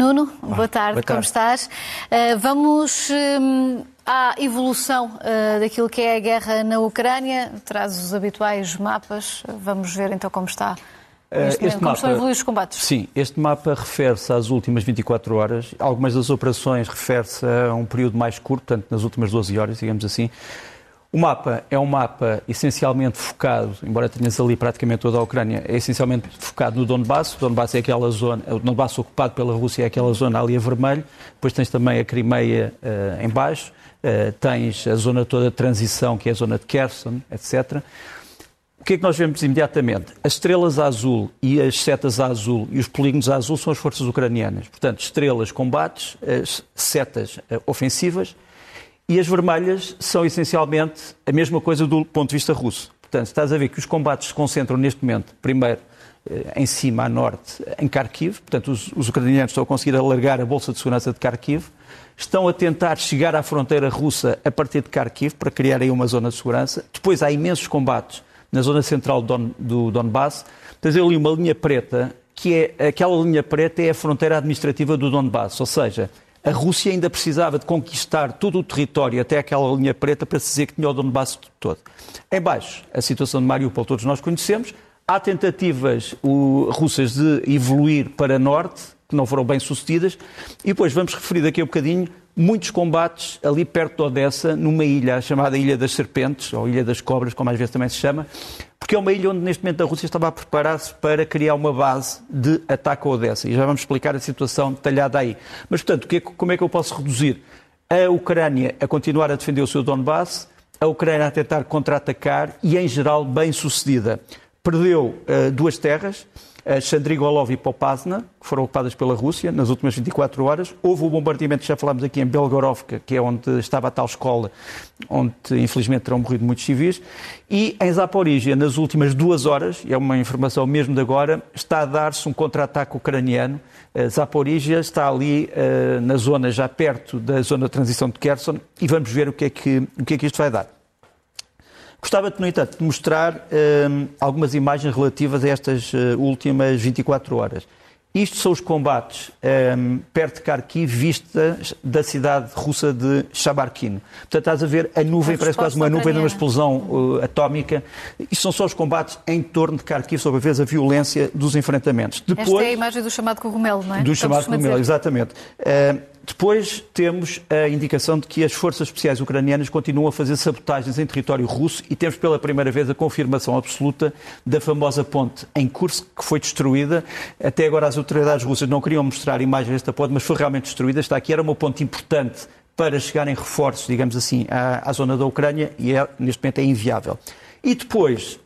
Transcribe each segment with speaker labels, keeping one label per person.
Speaker 1: Nuno, boa tarde, boa tarde. como estás? Uh, vamos um, à evolução uh, daquilo que é a guerra na Ucrânia. Traz os habituais mapas. Vamos ver então como está. Uh, este como mapa, estão a evoluir os combates?
Speaker 2: Sim, este mapa refere-se às últimas 24 horas. Algumas das operações refere-se a um período mais curto, portanto, nas últimas 12 horas, digamos assim. O mapa é um mapa essencialmente focado, embora tenhas ali praticamente toda a Ucrânia, é essencialmente focado no Donbass. O Donbass é aquela zona, o Donbass ocupado pela Rússia é aquela zona ali a vermelho. Depois tens também a Crimeia uh, em baixo, uh, tens a zona toda de transição, que é a zona de Kherson, etc. O que é que nós vemos imediatamente? As estrelas azul e as setas azul e os polígonos azul são as forças ucranianas. Portanto, estrelas combates, as setas uh, ofensivas e as vermelhas são essencialmente a mesma coisa do ponto de vista russo. Portanto, estás a ver que os combates se concentram neste momento, primeiro, eh, em cima, a norte, em Kharkiv. Portanto, os, os ucranianos estão a conseguir alargar a bolsa de segurança de Kharkiv. Estão a tentar chegar à fronteira russa a partir de Kharkiv para criar aí uma zona de segurança. Depois há imensos combates na zona central do, do Donbass. Tens ali uma linha preta, que é aquela linha preta é a fronteira administrativa do Donbass, ou seja, a Rússia ainda precisava de conquistar todo o território até aquela linha preta para se dizer que tinha o Donbass todo. Em baixo, a situação de Mariupol todos nós conhecemos. Há tentativas o, russas de evoluir para norte, que não foram bem sucedidas. E depois vamos referir daqui a um bocadinho muitos combates ali perto de Odessa, numa ilha chamada Ilha das Serpentes, ou Ilha das Cobras, como às vezes também se chama, porque é uma ilha onde neste momento a Rússia estava a preparar-se para criar uma base de ataque a Odessa. E já vamos explicar a situação detalhada aí. Mas, portanto, é como é que eu posso reduzir? A Ucrânia a continuar a defender o seu Donbass, a Ucrânia a tentar contra-atacar e, em geral, bem sucedida. Perdeu uh, duas terras, Chandrigolov e Popasna, que foram ocupadas pela Rússia nas últimas 24 horas. Houve o bombardeamento, já falámos aqui, em Belgorovka, que é onde estava a tal escola, onde infelizmente terão morrido muitos civis. E em Zaporizhia, nas últimas duas horas, e é uma informação mesmo de agora, está a dar-se um contra-ataque ucraniano. Zaporizhia está ali uh, na zona, já perto da zona de transição de Kherson, e vamos ver o que é que, o que, é que isto vai dar. Gostava, no entanto, de mostrar um, algumas imagens relativas a estas uh, últimas 24 horas. Isto são os combates um, perto de Kharkiv, vistas da cidade russa de Shabarkin. Portanto, estás a ver a nuvem, a parece quase uma nuvem de uma explosão uh, atómica. Isto são só os combates em torno de Kharkiv, sobre a vez a violência dos enfrentamentos.
Speaker 1: Depois, Esta é a imagem do chamado cogumelo, não é?
Speaker 2: Do chamado cogumelo, exatamente. Uh, depois temos a indicação de que as forças especiais ucranianas continuam a fazer sabotagens em território russo e temos pela primeira vez a confirmação absoluta da famosa ponte em Kursk que foi destruída. Até agora as autoridades russas não queriam mostrar imagens desta ponte, mas foi realmente destruída. Está aqui, era uma ponte importante para chegarem reforços, digamos assim, à, à zona da Ucrânia e é, neste momento é inviável. E depois,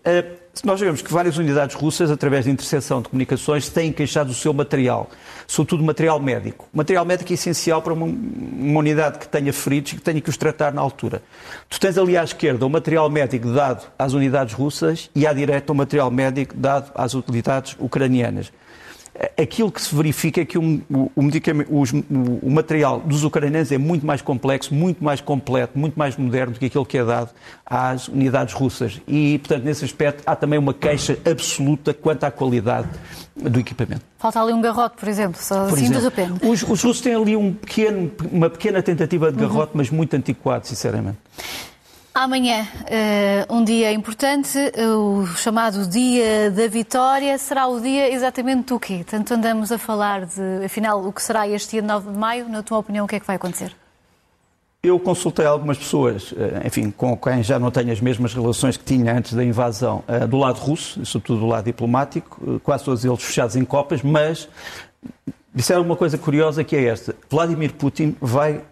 Speaker 2: nós sabemos que várias unidades russas, através de interseção de comunicações, têm queixado o seu material, sobretudo material médico. Material médico é essencial para uma, uma, unidade que tenha feridos e que tenha que os tratar na altura. Tu tens ali à esquerda o material médico dado às unidades russas e à direita o material médico dado às unidades ucranianas aquilo que se verifica é que o, o, o, o, material dos ucranianos é muito mais complexo, muito mais completo, muito mais moderno do que aquilo que é dado às unidades russas. E, portanto, nesse aspecto, há também uma queixa absoluta quanto à qualidade do equipamento.
Speaker 1: Falta ali um garrote, por exemplo, só por assim exemplo, de repente.
Speaker 2: Os, os russos têm ali um pequeno, uma pequena tentativa de garrote, uhum. mas muito antiquado, sinceramente.
Speaker 1: Amanhã, uh, um dia importante, o chamado Dia da Vitória, será o dia exatamente do quê? Tanto andamos a falar de, afinal, o que será este dia de 9 de maio, na tua opinião, o que é que vai acontecer?
Speaker 2: Eu consultei algumas pessoas, eh, enfim, com quem já não tenho as mesmas relações que tinha antes da invasão, eh, do lado russo, sobretudo do lado diplomático, quase todos eles fechados em copas, mas disseram uma coisa curiosa que é esta. Vladimir Putin vai, uh,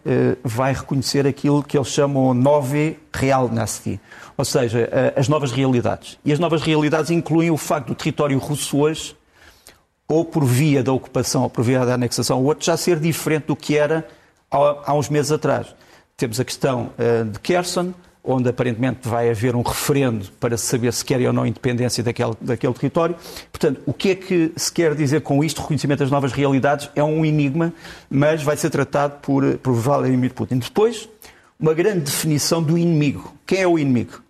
Speaker 2: vai reconhecer aquilo que eles chamam nove realnosti, ou seja, uh, as novas realidades. E as novas realidades incluem o facto do território russo hoje, ou por via da ocupação, ou por via da anexação, ou outro, já ser diferente do que era há, há uns meses atrás. Temos a questão uh, de Kherson, onde aparentemente vai haver um referendo para saber se querem ou não independência daquele, daquele território. Portanto, o que é que se quer dizer com isto? Reconhecimento das novas realidades é um enigma, mas vai ser tratado por, por Vladimir Putin. Depois, uma grande definição do inimigo. Quem é o inimigo?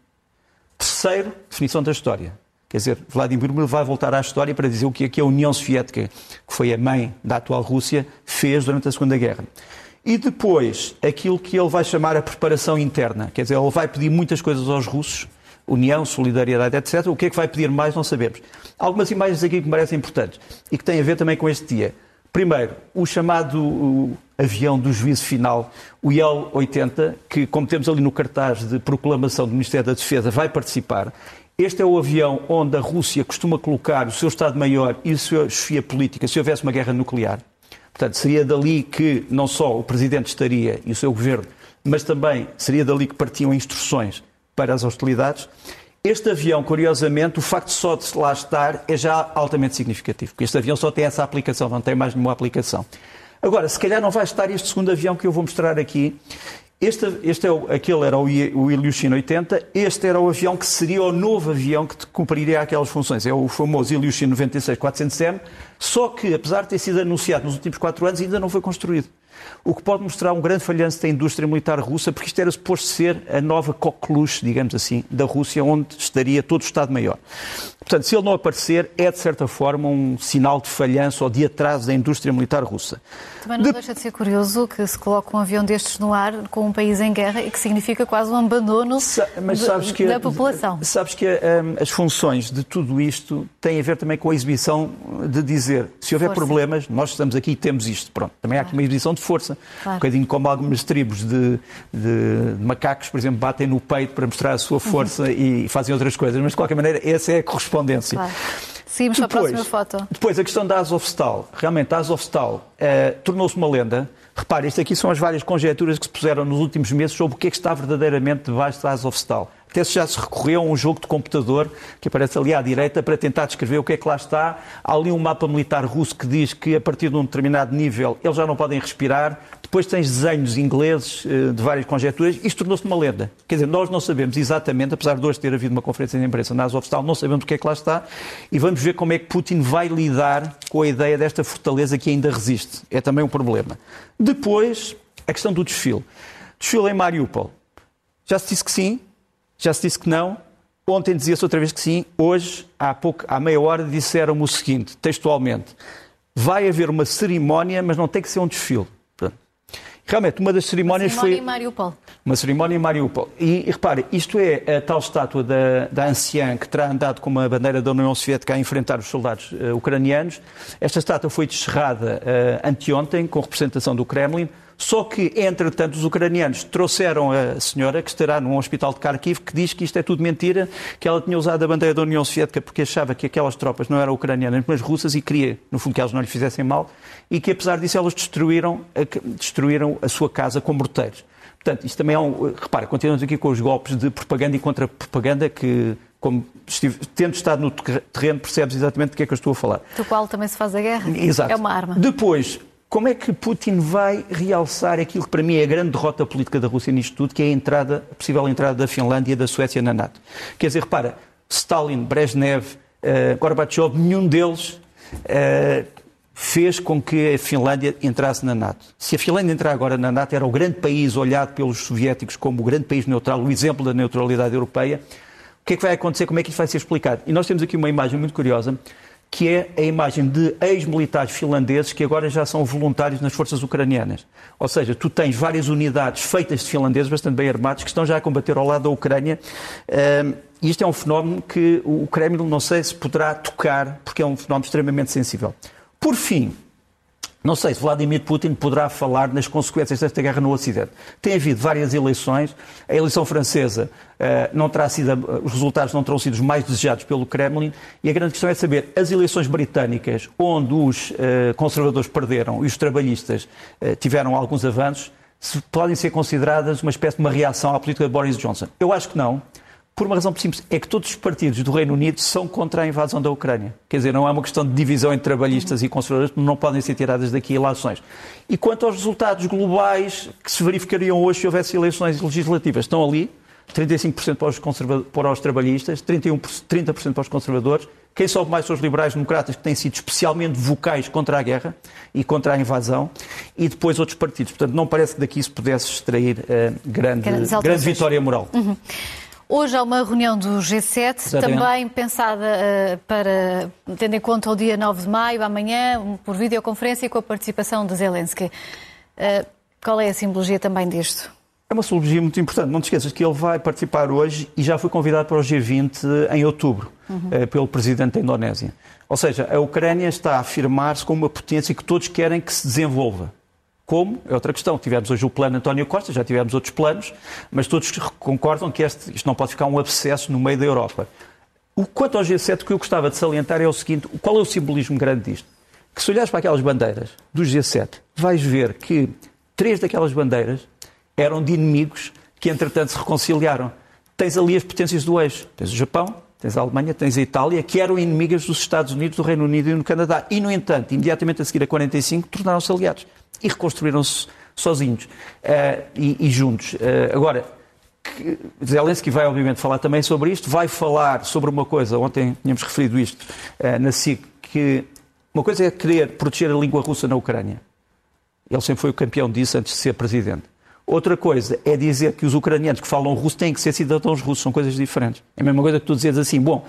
Speaker 2: Terceiro, definição da história. Quer dizer, Vladimir Putin vai voltar à história para dizer o que é que a União Soviética, que foi a mãe da atual Rússia, fez durante a Segunda Guerra. E depois, aquilo que ele vai chamar a preparação interna. Quer dizer, ele vai pedir muitas coisas aos russos, união, solidariedade, etc. O que é que vai pedir mais, não sabemos. Algumas imagens aqui que me parecem importantes e que têm a ver também com este dia. Primeiro, o chamado avião do juízo final, o IL-80, que, como temos ali no cartaz de proclamação do Ministério da Defesa, vai participar. Este é o avião onde a Rússia costuma colocar o seu Estado-Maior e a sua chefia política se houvesse uma guerra nuclear. Portanto, seria dali que não só o Presidente estaria e o seu governo, mas também seria dali que partiam instruções para as hostilidades. Este avião, curiosamente, o facto só de lá estar é já altamente significativo, porque este avião só tem essa aplicação, não tem mais nenhuma aplicação. Agora, se calhar não vai estar este segundo avião que eu vou mostrar aqui. Este, este é o, aquele era o, o Ilyushin 80, este era o avião que seria o novo avião que cumpriria aquelas funções. É o famoso Ilyushin 96-400M, só que, apesar de ter sido anunciado nos últimos quatro anos, ainda não foi construído o que pode mostrar um grande falhanço da indústria militar russa, porque isto era suposto ser a nova coqueluche, digamos assim, da Rússia, onde estaria todo o Estado-Maior. Portanto, se ele não aparecer, é de certa forma um sinal de falhanço ou de atraso da indústria militar russa.
Speaker 1: Também não de... deixa de ser curioso que se coloque um avião destes no ar com um país em guerra e que significa quase um abandono Sa de, que, da população.
Speaker 2: Sabes que um, as funções de tudo isto têm a ver também com a exibição de dizer se houver força. problemas, nós estamos aqui e temos isto. Pronto, também há aqui uma exibição de força. Claro. Um bocadinho como algumas tribos de, de, macacos, por exemplo, batem no peito para mostrar a sua força uhum. e fazem outras coisas. Mas de qualquer maneira, essa é a correspondência. Claro.
Speaker 1: Seguimos para a próxima foto.
Speaker 2: Depois, a questão da Azovstal. Realmente, a Azovstal eh, tornou-se uma lenda. Repare, isto aqui são as várias conjecturas que se puseram nos últimos meses sobre o que é que está verdadeiramente debaixo da Azovstal. Até se já se recorreu a um jogo de computador que aparece ali à direita para tentar descrever o que é que lá está. Há ali um mapa militar russo que diz que a partir de um determinado nível eles já não podem respirar. Depois tens desenhos ingleses eh, de várias conjecturas. Isto tornou-se uma lenda. Quer dizer, nós não sabemos exatamente, apesar de hoje ter havido uma conferência de imprensa na Azovstal, não sabemos o que é que lá está. E vamos ver como é que Putin vai lidar com a ideia desta fortaleza que ainda resiste. É também um problema. Depois, a questão do desfile. Desfile em Mariupol. Já se disse que sim, já se disse que não. Ontem dizia-se outra vez que sim. Hoje, há, pouco, há meia hora, disseram-me o seguinte, textualmente. Vai haver uma cerimónia, mas não tem que ser um desfile. Realmente, uma das cerimónias
Speaker 1: uma
Speaker 2: cerimónia
Speaker 1: foi. Em Mariupol.
Speaker 2: Uma cerimónia em Mariupol. E, e repare, isto é a tal estátua da, da anciã que terá andado com uma bandeira da União Soviética a enfrentar os soldados uh, ucranianos. Esta estátua foi descerrada uh, anteontem, com representação do Kremlin. Só que, entretanto, os ucranianos trouxeram a senhora, que estará num hospital de Kharkiv, que diz que isto é tudo mentira, que ela tinha usado a bandeira da União Soviética porque achava que aquelas tropas não eram ucranianas, mas russas e queria, no fundo, que elas não lhe fizessem mal, e que, apesar disso, elas destruíram a, destruíram a sua casa com morteiros. Portanto, isto também é um. Repara, continuamos aqui com os golpes de propaganda e contra-propaganda que como estive, tendo estado no terreno, percebes exatamente do que é que eu estou a falar.
Speaker 1: Do qual também se faz a guerra.
Speaker 2: Exato.
Speaker 1: É uma arma.
Speaker 2: Depois, como é que Putin vai realçar aquilo que para mim é a grande derrota política da Rússia nisto tudo, que é a entrada, a possível entrada da Finlândia e da Suécia na NATO? Quer dizer, repara, Stalin, Brezhnev, uh, Gorbachev, nenhum deles uh, fez com que a Finlândia entrasse na NATO. Se a Finlândia entrar agora na NATO, era o grande país olhado pelos soviéticos como o grande país neutral, o exemplo da neutralidade europeia. O que é que vai acontecer? Como é que isso vai ser explicado? E nós temos aqui uma imagem muito curiosa que é a imagem de ex-militares finlandeses que agora já são voluntários nas forças ucranianas. Ou seja, tu tens várias unidades feitas de finlandeses bastante bem armados que estão já a combater ao lado da Ucrânia. E isto é um fenómeno que o Kremlin não sei se poderá tocar, porque é um fenómeno extremamente sensível. Por fim, não sei se Vladimir Putin poderá falar nas consequências desta guerra no Ocidente. Tem havido várias eleições. A eleição francesa uh, não terá sido, uh, os resultados não terão sido os mais desejados pelo Kremlin. E a grande questão é saber, as eleições britânicas, onde os uh, conservadores perderam e os trabalhistas tiveram alguns avanços, se podem ser consideradas uma espécie de uma reação à política de Boris Johnson. Eu acho que não por uma razão simples, é que todos os partidos do Reino Unido são contra a invasão da Ucrânia. Quer dizer, não é uma questão de divisão entre trabalhistas e conservadores, não podem ser tiradas daqui eleições. E quanto aos resultados globais que se verificariam hoje se houvesse eleições legislativas, estão ali, 35% para os, para os trabalhistas, 31, 30% para os conservadores, quem sobe mais são os liberais-democratas, que têm sido especialmente vocais contra a guerra e contra a invasão, e depois outros partidos. Portanto, não parece que daqui se pudesse extrair uh, grande, grande vitória moral.
Speaker 1: Uhum. Hoje há uma reunião do G7, Exatamente. também pensada uh, para, tendo em conta o dia 9 de maio, amanhã, por videoconferência com a participação de Zelensky. Uh, qual é a simbologia também disto?
Speaker 2: É uma simbologia muito importante. Não te esqueças que ele vai participar hoje e já foi convidado para o G20 em outubro, uhum. uh, pelo presidente da Indonésia. Ou seja, a Ucrânia está a afirmar-se como uma potência que todos querem que se desenvolva. Como? É outra questão. Tivemos hoje o plano António Costa, já tivemos outros planos, mas todos concordam que este, isto não pode ficar um abscesso no meio da Europa. O, quanto ao G7, o que eu gostava de salientar é o seguinte: qual é o simbolismo grande disto? Que se olhares para aquelas bandeiras do G7, vais ver que três daquelas bandeiras eram de inimigos que, entretanto, se reconciliaram. Tens ali as potências do eixo. Tens o Japão, tens a Alemanha, tens a Itália, que eram inimigas dos Estados Unidos, do Reino Unido e do Canadá. E, no entanto, imediatamente a seguir a 45, tornaram-se aliados e reconstruíram-se sozinhos uh, e, e, juntos. Uh, agora, Zelensky vai, obviamente, falar também sobre isto, vai falar sobre uma coisa, ontem tínhamos referido isto uh, na SIC, que uma coisa é querer proteger a língua russa na Ucrânia. Ele sempre foi o campeão disso antes de ser presidente. Outra coisa é dizer que os ucranianos que falam russo têm que ser cidadãos russos, são coisas diferentes. É a mesma coisa que tu dizes assim, bom,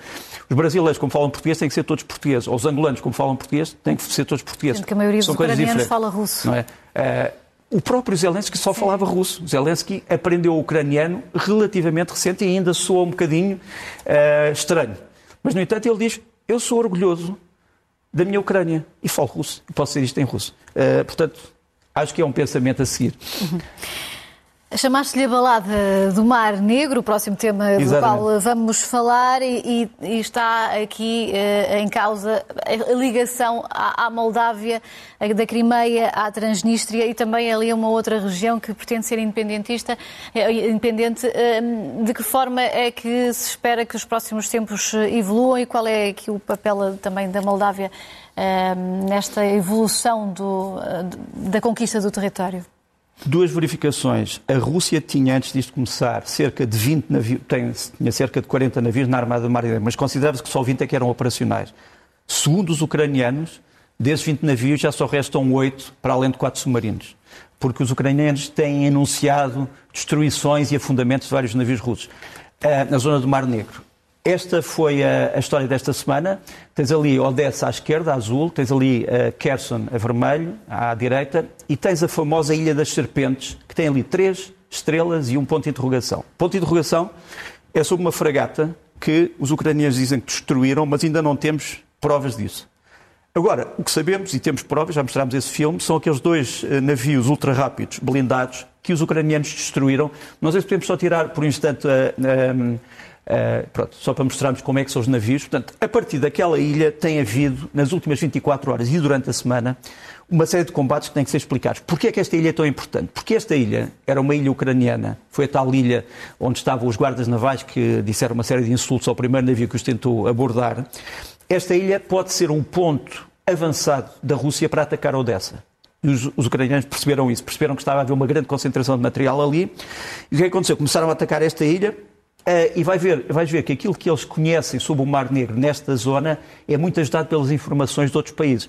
Speaker 2: os brasileiros como falam português têm que ser todos portugueses, ou os angolanos como falam português têm que ser todos portugueses.
Speaker 1: Sendo que a maioria dos ucranianos fala russo.
Speaker 2: Não é? Uh, o próprio Zelensky só Sim. falava russo. Zelensky aprendeu o ucraniano relativamente recente e ainda soa um bocadinho uh, estranho. Mas, no entanto, ele diz, eu sou orgulhoso da minha Ucrânia e falo russo, e posso dizer isto em russo. Uh, portanto, Acho que é um pensamento a seguir.
Speaker 1: Uhum. Chamaste-lhe a balada do Mar Negro, o próximo tema Exatamente. do qual vamos falar, e, e está aqui uh, em causa a ligação à, à, Moldávia, da Crimeia à Transnistria e também ali a uma outra região que pretende ser independentista, uh, independente. Uh, de que forma é que se espera que os próximos tempos evoluam e qual é aqui o papel também da Moldávia nesta evolução do, da conquista do território?
Speaker 2: Duas verificações. A Rússia tinha, antes disto começar, cerca de 20 navios, tinha cerca de 40 navios na Armada Marinha, mas considerava-se que só 20 é que eram operacionais. Segundo os ucranianos, desses 20 navios já só restam 8, para além de 4 submarinos. Porque os ucranianos têm anunciado destruições e afundamentos de vários navios russos uh, na zona do Mar Negro. Esta foi a, a, história desta semana. Tens ali Odessa à esquerda, a azul, tens ali uh, Kherson a vermelho, à direita, e tens a famosa Ilha das Serpentes, que tem ali três estrelas e um ponto de interrogação. Ponto de interrogação é sobre uma fragata que os ucranianos dizem que destruíram, mas ainda não temos provas disso. Agora, o que sabemos, e temos provas, já mostramos esse filme, são aqueles dois uh, navios ultra rápidos, blindados, que os ucranianos destruíram. Se podemos só tirar por um instante a. Uh, pronto, só para mostrarmos como é que são os navios. Portanto, a partir daquela ilha tem havido, nas últimas 24 horas e durante a semana, uma série de combates que têm que ser explicados. Porquê é que esta ilha é tão importante? Porque esta ilha era uma ilha ucraniana, foi a tal ilha onde estavam os guardas navais que disseram uma série de insultos ao primeiro navio que os tentou abordar. Esta ilha pode ser um ponto avançado da Rússia para atacar Odessa. E os, os, ucranianos perceberam isso, perceberam que estava a haver uma grande concentração de material ali. E o que aconteceu? Começaram a atacar esta ilha, Uh, e vai ver, vais ver que aquilo que eles conhecem sobre o Mar Negro nesta zona é muito ajudado pelas informações de outros países.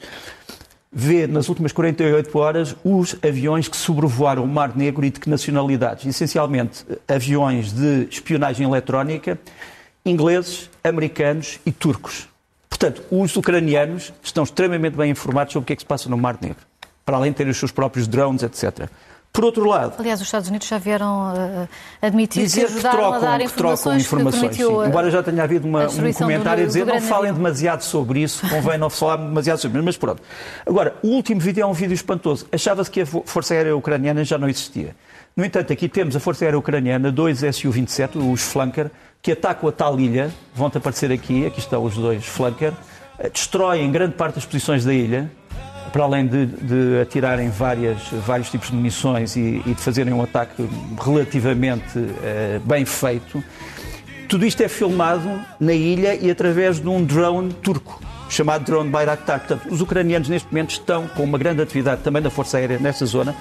Speaker 2: Vê nas últimas 48 horas os aviões que sobrevoaram o Mar Negro e de que nacionalidades? Essencialmente aviões de espionagem eletrónica, ingleses, americanos e turcos. Portanto, os ucranianos estão extremamente bem informados sobre o que é que se passa no Mar Negro, para além de terem os seus próprios drones, etc. Por outro lado...
Speaker 1: Aliás, os Estados Unidos já vieram uh, admitir
Speaker 2: dizer
Speaker 1: que
Speaker 2: que trocam,
Speaker 1: a dar
Speaker 2: informações, que trocam informações que Embora já tenha havido uma, um comentário do, a dizer não falem demasiado sobre isso, convém não falar demasiado sobre isso, mas pronto. Agora, o último vídeo é um vídeo espantoso. Achava-se que a Força Aérea Ucraniana já não existia. No entanto, aqui temos a Força Aérea Ucraniana, dois Su-27, os Flanker, que atacam a tal ilha, vão-te aparecer aqui, aqui estão os dois Flanker, eh, destroem grande parte das posições da ilha, para além de, de atirarem várias, vários tipos de munições e, e de fazerem um ataque relativamente uh, bem feito, tudo isto é filmado na ilha e através de um drone turco chamado drone Bayraktar. Portanto, os ucranianos neste momento estão com uma grande atividade também da Força Aérea nesta zona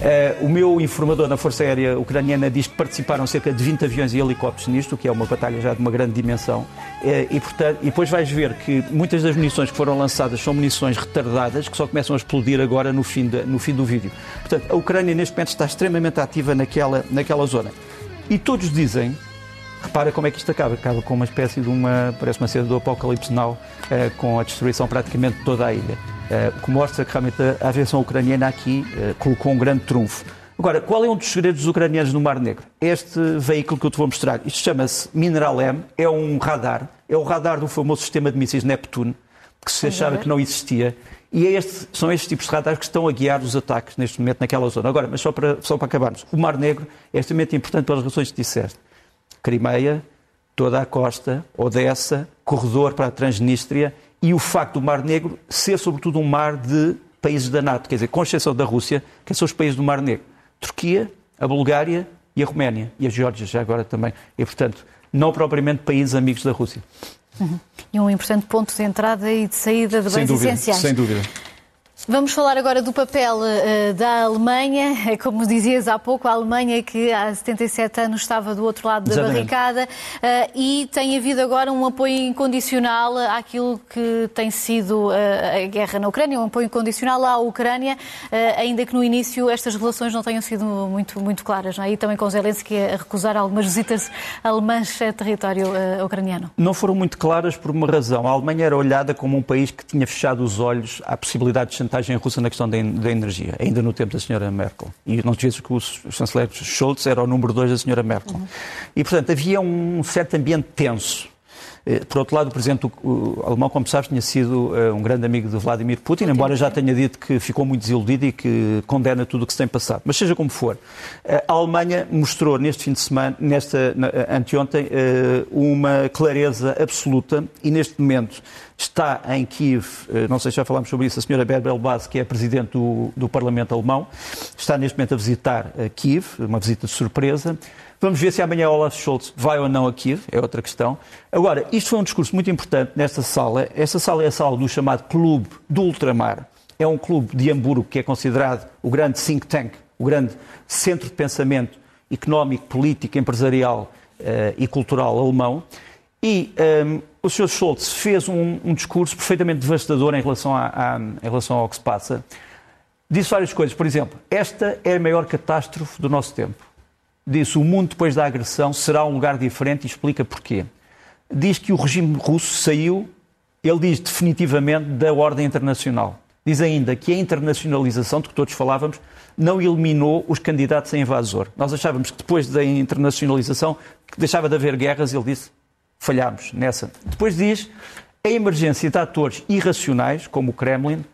Speaker 2: Uh, o meu informador na Força Aérea Ucraniana diz que participaram cerca de 20 aviões e helicópteros nisto, que é uma batalha já de uma grande dimensão. Uh, e, portanto, e depois vais ver que muitas das munições que foram lançadas são munições retardadas, que só começam a explodir agora no fim, de, no fim do vídeo. Portanto, a Ucrânia neste momento está extremamente ativa naquela, naquela zona. E todos dizem Repara como é que isto acaba. Acaba com uma espécie de uma, parece uma cena do Apocalipse Now, uh, com a destruição praticamente de toda a ilha. Uh, que mostra que realmente a aviação ucraniana aqui uh, colocou um grande trunfo. Agora, qual é um dos segredos dos ucranianos no Mar Negro? Este veículo que eu te vou mostrar. Isto chama-se Mineral M, é um radar, é o radar do famoso sistema de mísseis Neptune, que se achava que não existia. E é este, são estes tipos de radares que estão a guiar os ataques neste momento naquela zona. Agora, mas só para, só para acabarmos, o Mar Negro é extremamente importante pelas razões que disseste. Crimeia, toda a costa, Odessa, corredor para a Transnistria e o facto do Mar Negro ser sobretudo um mar de países da NATO, quer dizer, com exceção da Rússia, que são os países do Mar Negro. Turquia, a Bulgária e a Roménia e a Geórgia já agora também. E, portanto, não propriamente países amigos da Rússia.
Speaker 1: Uhum. E um importante ponto de entrada e de saída de bens sem
Speaker 2: dúvida,
Speaker 1: essenciais.
Speaker 2: Sem dúvida.
Speaker 1: Vamos falar agora do papel uh, da Alemanha. Como dizias há pouco, a Alemanha que há 77 anos estava do outro lado da Exatamente. barricada uh, e tem havido agora um apoio incondicional àquilo que tem sido uh, a guerra na Ucrânia, um apoio incondicional à Ucrânia, ainda que no início estas relações não tenham sido muito, muito claras. Não é? E também com Zelensky a recusar algumas visitas alemãs a território ucraniano.
Speaker 2: Não foram muito claras por uma razão. A Alemanha era olhada como um país que tinha fechado os olhos à possibilidade de chantagem russa na questão da, da energia, ainda no tempo da senhora Merkel. E não te esqueças que o chanceler Scholz era o número dois da senhora Merkel. Uhum. E, portanto, havia um certo ambiente tenso. Eh, por outro lado, o presidente o, alemão, como sabes, tinha sido uh, um grande amigo de Vladimir Putin, Putin, embora já tenha dito que ficou muito desiludido e que condena tudo o que se tem passado. Mas seja como for, uh, a Alemanha mostrou neste fim de semana, nesta, anteontem, uma clareza absoluta e neste momento está em Kiev, não sei se já falámos sobre isso, a senhora Berbel Bas, que é a presidente do, do Parlamento alemão, está neste momento a visitar Kiev, uma visita de surpresa. Vamos ver se amanhã Olaf Scholz vai ou não a Kiev, é outra questão. Agora, isto foi um discurso muito importante nesta sala. Esta sala é a sala do chamado Clube do Ultramar. É um clube de Hamburgo que é considerado o grande think tank, o grande centro de pensamento económico, político, empresarial uh, e cultural alemão. E um, ehm, o Sr. Scholz fez um, um, discurso perfeitamente devastador em relação, a, a, em relação ao que se passa. Disse várias coisas. Por exemplo, esta é a maior catástrofe do nosso tempo disse o mundo depois da agressão será um lugar diferente e explica porquê. Diz que o regime russo saiu, ele diz definitivamente, da ordem internacional. Diz ainda que a internacionalização, de que todos falávamos, não eliminou os candidatos a invasor. Nós achávamos que depois da internacionalização que deixava de haver guerras, ele disse, falhámos nessa. Depois diz, a emergência de atores irracionais, como o Kremlin,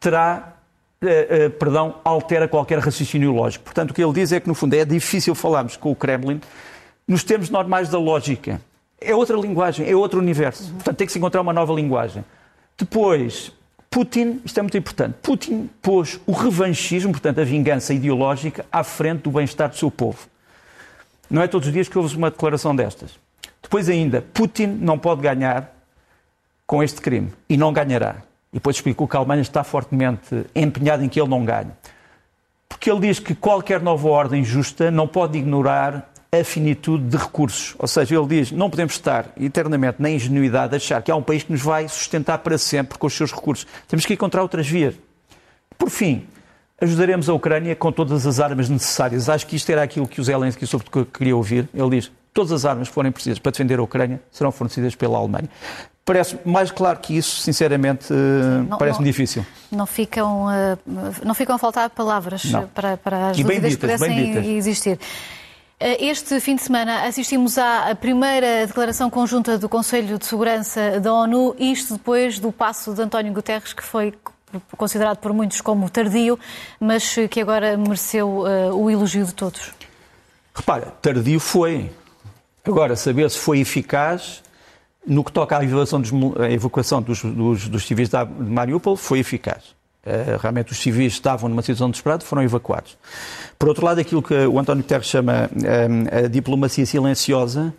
Speaker 2: terá Uh, uh, perdão, altera qualquer raciocínio lógico. Portanto, o que ele diz é que, no fundo, é difícil falarmos com o Kremlin nos termos normais da lógica. É outra linguagem, é outro universo. Uhum. Portanto, tem que se encontrar uma nova linguagem. Depois, Putin, isto é muito importante, Putin pôs o revanchismo, portanto, a vingança ideológica, à frente do bem-estar do seu povo. Não é todos os dias que ouves uma declaração destas. Depois ainda, Putin não pode ganhar com este crime e não ganhará. E depois explicou que a Alemanha está fortemente empenhada em que ele não ganhe. Porque ele diz que qualquer nova ordem justa não pode ignorar a finitude de recursos. Ou seja, ele diz não podemos estar eternamente na ingenuidade de achar que há um país que nos vai sustentar para sempre com os seus recursos. Temos que encontrar outras vias. Por fim, ajudaremos a Ucrânia com todas as armas necessárias. Acho que isto era aquilo que o Zelensky queria ouvir. Ele diz todas as armas que forem precisas para defender a Ucrânia serão fornecidas pela Alemanha. Parece mais claro que isso, sinceramente, parece-me difícil.
Speaker 1: Não ficam, eh, não ficam a faltar palavras para, para, as e dúvidas que parecem existir. Eh, este fim de semana assistimos à primeira declaração conjunta do Conselho de Segurança da ONU, isto depois do passo de António Guterres, que foi considerado por muitos como tardio, mas que agora mereceu uh, o elogio de todos.
Speaker 2: Repara, tardio foi. Agora, saber se foi eficaz no que toca à evacuação dos, evacuação dos, dos, dos civis de Mariupol, foi eficaz. Uh, realmente os civis estavam numa situação desesperada, foram evacuados. Por outro lado, aquilo que o António Guterres chama um, a diplomacia silenciosa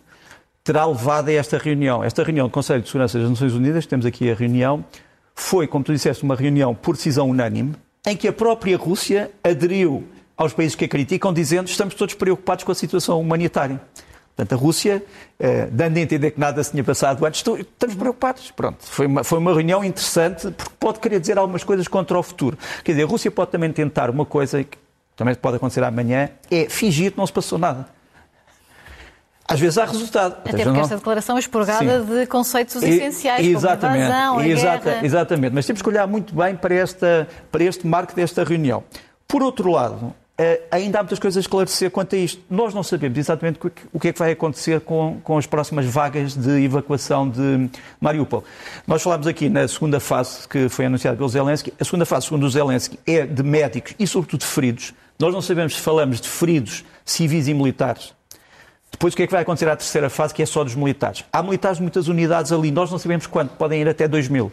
Speaker 2: terá levado a esta reunião. Esta reunião do Conselho de Segurança das Nações Unidas, temos aqui a reunião, foi, como tu disseste, uma reunião por decisão unânime, em que a própria Rússia aderiu aos países que a criticam, dizendo estamos todos preocupados com a situação humanitária. Portanto, a Rússia, eh, dando a entender que nada se tinha passado antes, estamos preocupados. Pronto, foi uma, foi uma reunião interessante, porque pode querer dizer algumas coisas contra o futuro. Quer dizer, a Rússia pode também tentar uma coisa que também pode acontecer amanhã, é fingir que não se passou nada. às vezes há resultado.
Speaker 1: Até porque não... esta declaração é expurgada Sim. de conceitos e, essenciais, exatamente, como a invasão, a
Speaker 2: exata,
Speaker 1: guerra.
Speaker 2: Exatamente, mas temos que olhar muito bem para, esta, para este marco desta reunião. Por outro lado, ainda há muitas coisas a esclarecer quanto a isto. Nós não sabemos exatamente o que é que vai acontecer com, com as próximas vagas de evacuação de Mariupol. Nós falámos aqui na segunda fase que foi anunciada pelo Zelensky. A segunda fase, segundo o Zelensky, é de médicos e, sobretudo, de feridos. Nós não sabemos se falamos de feridos civis e militares depois o que é que vai acontecer à terceira fase, que é só dos militares? Há militares de muitas unidades ali, nós não sabemos quanto, podem ir até 2 mil.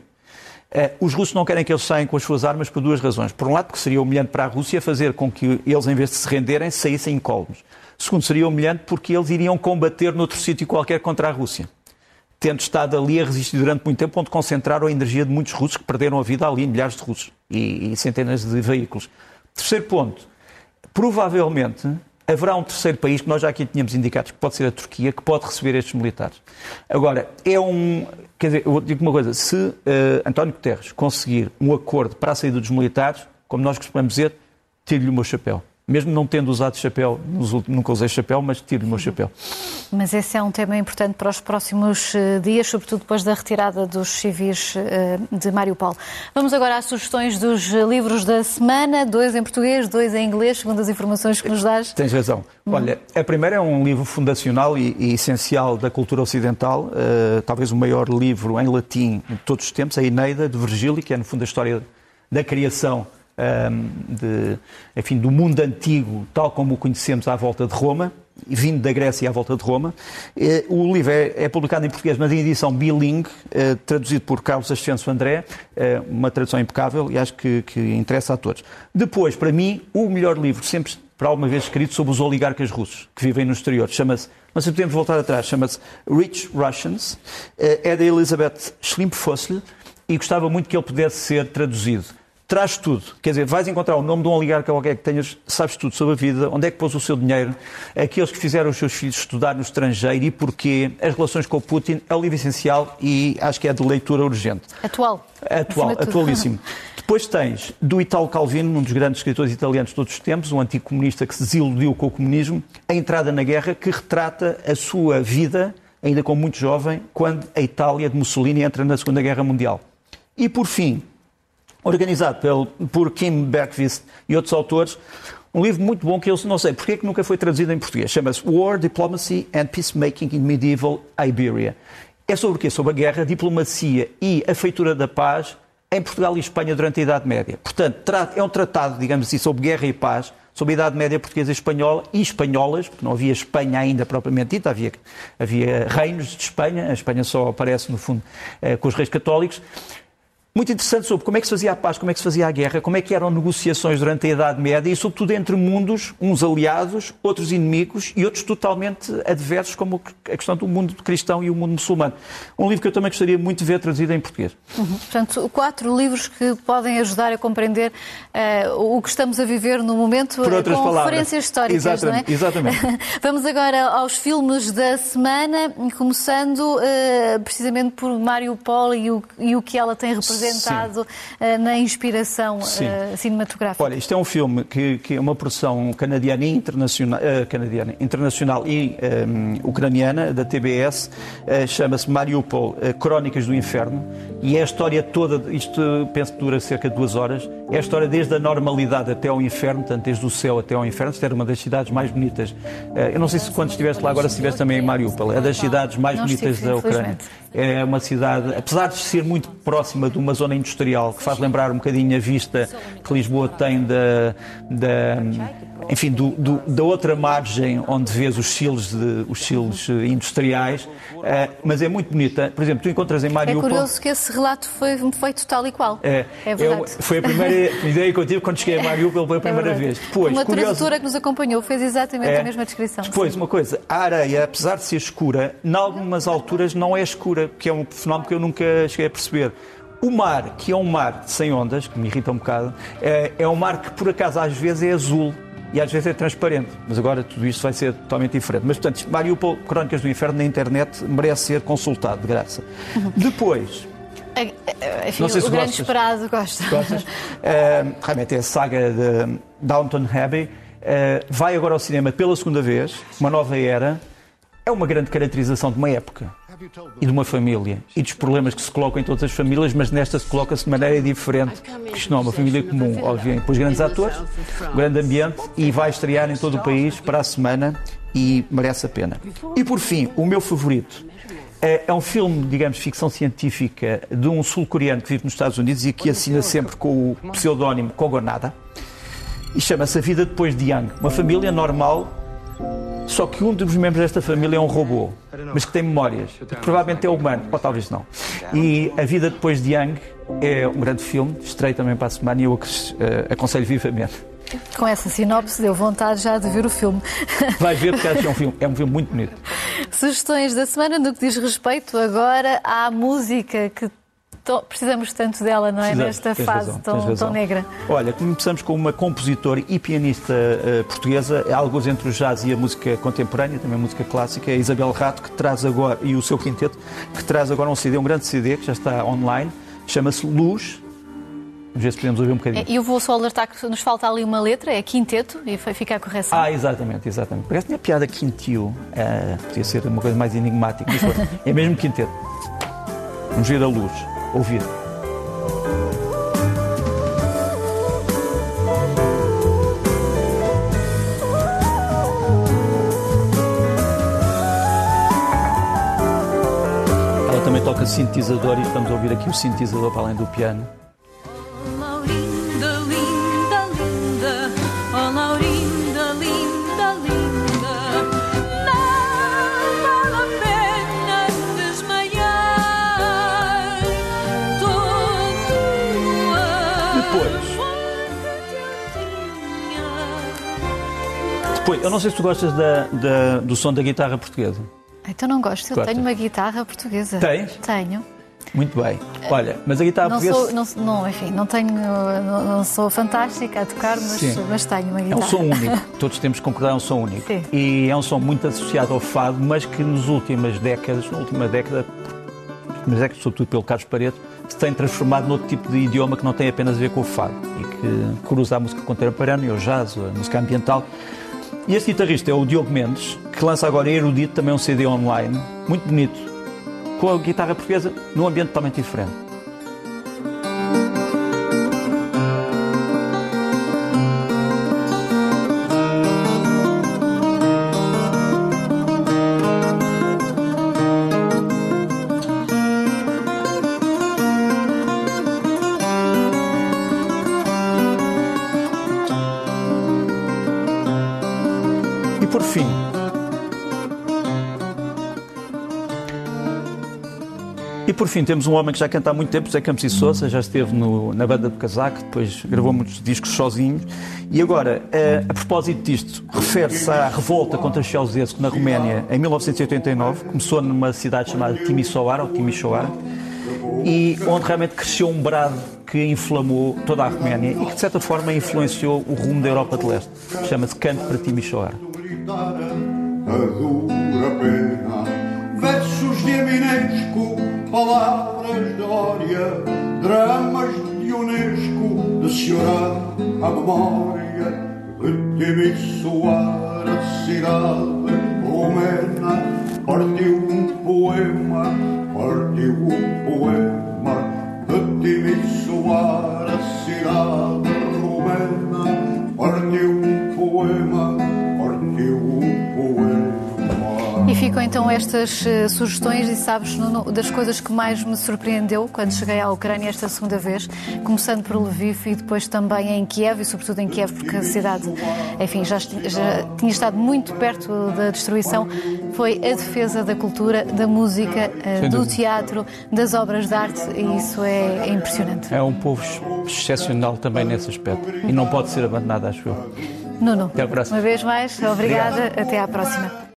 Speaker 2: Eh, os russos não querem que eles saiam com as suas armas por duas razões. Por um lado, porque seria humilhante para a Rússia fazer com que eles, em vez de se renderem, saíssem incólumes. Segundo, seria humilhante porque eles iriam combater noutro sítio qualquer contra a Rússia. Tendo estado ali a resistir durante muito tempo, onde concentraram a energia de muitos russos que perderam a vida ali, milhares de russos e, e centenas de veículos. Terceiro ponto, provavelmente haverá um terceiro país que nós já aqui tínhamos indicado que pode ser a Turquia, que pode receber estes militares. Agora, é um. Quer dizer, eu digo uma coisa: se uh, António Guterres conseguir um acordo para a saída dos militares, como nós costumamos dizer, tire-lhe o meu chapéu mesmo não tendo usado chapéu, nunca usei chapéu, mas tiro o meu chapéu.
Speaker 1: Mas esse é um tema importante para os próximos eh, dias, sobretudo depois da retirada dos civis eh, de Mariupol. Vamos agora às sugestões dos livros da semana, dois em português, dois em inglês, segundo as informações que nos dás.
Speaker 2: Tens razão. Hum. Olha, a primeira é um livro fundacional e, e essencial da cultura ocidental, uh, talvez o maior livro em latim de todos os tempos, a Eneida, de Virgílio, que é no fundo a história da criação de, enfim, do mundo antigo, tal como o conhecemos à volta de Roma, vindo da Grécia à volta de Roma. Eh, o livro é, é publicado em português, mas em edição bilingue, eh, traduzido por Carlos Ascenso André, eh, uma tradução impecável e acho que, que interessa a todos. Depois, para mim, o melhor livro sempre para alguma vez escrito sobre os oligarcas russos que vivem no exterior. Chama-se, se podemos voltar atrás, chama-se Rich Russians. É da Elizabeth Schlimpfossel e gostava muito que ele pudesse ser traduzido traz tudo. Quer dizer, vais encontrar o nome de um oligarca qualquer que tenhas, sabes tudo sobre a vida, onde é que pôs o seu dinheiro, aqueles que fizeram os seus filhos estudar no estrangeiro e porquê, as relações com o Putin, é o livro essencial e acho que é de leitura urgente.
Speaker 1: Atual.
Speaker 2: Atual, atualíssimo. Depois tens do Italo Calvino, um dos grandes escritores italianos de todos os tempos, um antigo comunista que se desiludiu com o comunismo, a entrada na guerra, que retrata a sua vida, ainda como muito jovem, quando a Itália de Mussolini entra na Segunda Guerra Mundial. E por fim, organizado pelo, por Kim Bergqvist e outros autores, um livro muito bom que eu não sei porque é que nunca foi traduzido em português. Chama-se War, Diplomacy and Peacemaking in Medieval Iberia. É sobre o quê? Sobre a guerra, a diplomacia e a feitura da paz em Portugal e Espanha durante a Idade Média. Portanto, é um tratado, digamos assim, sobre guerra e paz, sobre a Idade Média portuguesa e espanhola e espanholas, porque não havia Espanha ainda propriamente dita, havia, havia reinos de Espanha, a Espanha só aparece, no fundo, eh, com os reis católicos muito interessante sobre como é que se fazia a paz, como é que se fazia a guerra, como é que eram negociações durante a Idade Média e, sobretudo, entre mundos, uns aliados, outros inimigos e outros totalmente adversos, como a questão do mundo cristão e o mundo muçulmano. Um livro que eu também gostaria muito de ver traduzido em português.
Speaker 1: Uhum. Portanto, quatro livros que podem ajudar a compreender uh, o que estamos a viver no momento
Speaker 2: Por outras
Speaker 1: com
Speaker 2: palavras.
Speaker 1: referências históricas,
Speaker 2: exatamente,
Speaker 1: não é?
Speaker 2: Exatamente.
Speaker 1: Vamos agora aos filmes da semana, começando uh, precisamente por Mário Polo e o, e o que ela tem representado representado uh, na inspiração uh, cinematográfica.
Speaker 2: Olha, isto é um filme que, que é uma produção canadiana e internacional, uh, canadiana, internacional e um, ucraniana, da TBS, chama-se Mariupol, Crónicas do Inferno, e é a história toda, isto penso que dura cerca de duas horas, é a história desde a normalidade até ao inferno, portanto, desde o céu até ao inferno, isto era uma das cidades mais bonitas. Eu não sei se quando estiveste lá, agora se estiveste também em Mariupol, é das cidades mais bonitas da Ucrânia. É uma cidade, apesar de ser muito próxima de uma zona industrial, que faz lembrar um bocadinho a vista que Lisboa tem da, da enfim, do, do, da outra margem onde vês os silos, de, os silos industriais, uh, mas é muito bonita. Por exemplo, tu encontras em Mariupol...
Speaker 1: É curioso que esse relato foi feito tal e qual. É, é verdade. Eu,
Speaker 2: foi a primeira ideia que eu tive quando cheguei a Mariupol pela primeira é vez.
Speaker 1: Depois, uma curioso... tradutora que nos acompanhou fez exatamente é, a mesma descrição.
Speaker 2: Depois, sim. uma coisa, a areia, apesar de ser escura, em algumas alturas não é escura, que é um fenómeno que eu nunca cheguei a perceber. O mar, que é um mar sem ondas, que me irrita um bocado, é, é um mar que por acaso às vezes é azul e às vezes é transparente. Mas agora tudo isto vai ser totalmente diferente. Mas, portanto, Mariupol, Crónicas do Inferno na internet merece ser consultado, de graça. Uhum. Depois.
Speaker 1: Enfim, não sei se o grande esperado gosta.
Speaker 2: Gostas? Uh, realmente é a saga de Downton Abbey. Uh, vai agora ao cinema pela segunda vez, uma nova era. é uma grande caracterização de uma época e de uma família e dos problemas que se colocam em todas as famílias, mas nesta se coloca-se de maneira diferente, porque isto não é uma família comum, obviamente. Depois grandes atores, grande ambiente e vai estrear em todo o país para a semana e merece a pena. E por fim, o meu favorito é, é um filme, digamos, ficção científica de um sul-coreano que vive nos Estados Unidos e que assina sempre com o pseudónimo Kogonada e chama-se A Vida Depois de Young. Uma família normal só que um dos membros desta família é um robô, mas que tem memórias. Provavelmente é humano, ou talvez não. E A Vida Depois de Young é um grande filme, estreio também para a semana e eu uh, aconselho vivamente.
Speaker 1: Com essa sinopse deu vontade já de ver o filme.
Speaker 2: Vai ver porque é um filme, é um filme muito bonito.
Speaker 1: Sugestões da semana no que diz respeito agora à música que precisamos tanto dela, não é? Nesta fase razão, tão, tão, negra.
Speaker 2: Olha, começamos com uma compositora e pianista uh, portuguesa, é algo entre o jazz e a música contemporânea, também a música clássica, é a Isabel Rato, que traz agora, e o seu quinteto, que traz agora um CD, um grande CD, que já está online, chama-se Luz. Vamos ver se podemos ouvir um bocadinho.
Speaker 1: E eu vou só alertar que nos falta ali uma letra, é quinteto, e fica a correção.
Speaker 2: Ah, exatamente, exatamente. Parece que tinha piada quintio, uh, podia ser uma coisa mais enigmática, mas é mesmo quinteto. Vamos ver a luz ouvir. Ela também toca sintetizador e estamos a ouvir aqui o sintetizador para além do piano. Eu não sei se tu gostas da, da, do som da guitarra portuguesa.
Speaker 1: Então não gosto, eu Gostas? tenho uma guitarra portuguesa.
Speaker 2: Tens?
Speaker 1: Tenho.
Speaker 2: Muito bem. Olha, mas a guitarra
Speaker 1: não
Speaker 2: portuguesa.
Speaker 1: Sou, não, não, enfim, não tenho. Não, não, sou fantástica a tocar, mas, mas tenho uma guitarra.
Speaker 2: É um som único. Todos temos que concordar, é um som único. Sim. E é um som muito associado ao fado, mas que nas últimas décadas, na última década, nas décadas, sobretudo pelo Carlos Paredes, se tem transformado noutro tipo de idioma que não tem apenas a ver com o fado e que cruza a música contemporânea, o jazz, a música ambiental. E este guitarrista é o Diogo Mendes, que lança agora Erudito, também um CD online, muito bonito, com a guitarra portuguesa num ambiente totalmente diferente. Por fim, temos um homem que já canta há muito tempo, José Campos e Sousa, já esteve no, na banda do Casaco, depois gravou muitos discos sozinho. E agora, a, eh, a propósito disto, refere-se à revolta contra Ceausescu na Roménia em 1989. Começou numa cidade chamada Timisoara, ou Timisoara, e onde realmente cresceu um brado que inflamou toda a Roménia e que, de certa forma, influenciou o rumo da Europa de Leste. Chama-se Canto para Timisoara palavras de Dória, dramas de Unesco, de chorar a memória, de Timisoar a cidade romena. Partiu um poema, partiu um poema, de Timisoar a cidade romena. Partiu um poema,
Speaker 1: ficam então estas uh, sugestões, e sabes, Nuno, das coisas que mais me surpreendeu quando cheguei à Ucrânia esta segunda vez, começando por Lviv e depois também em Kiev, e sobretudo em Kiev, porque a cidade, enfim, já, já tinha estado muito perto da destruição, foi a defesa da cultura, da música, uh, do teatro, das obras de arte, e isso é, é impressionante.
Speaker 2: É um povo excepcional também nesse aspecto, e não pode ser abandonado, acho eu.
Speaker 1: Nuno, uma vez mais, obrigada, Obrigado. até à próxima.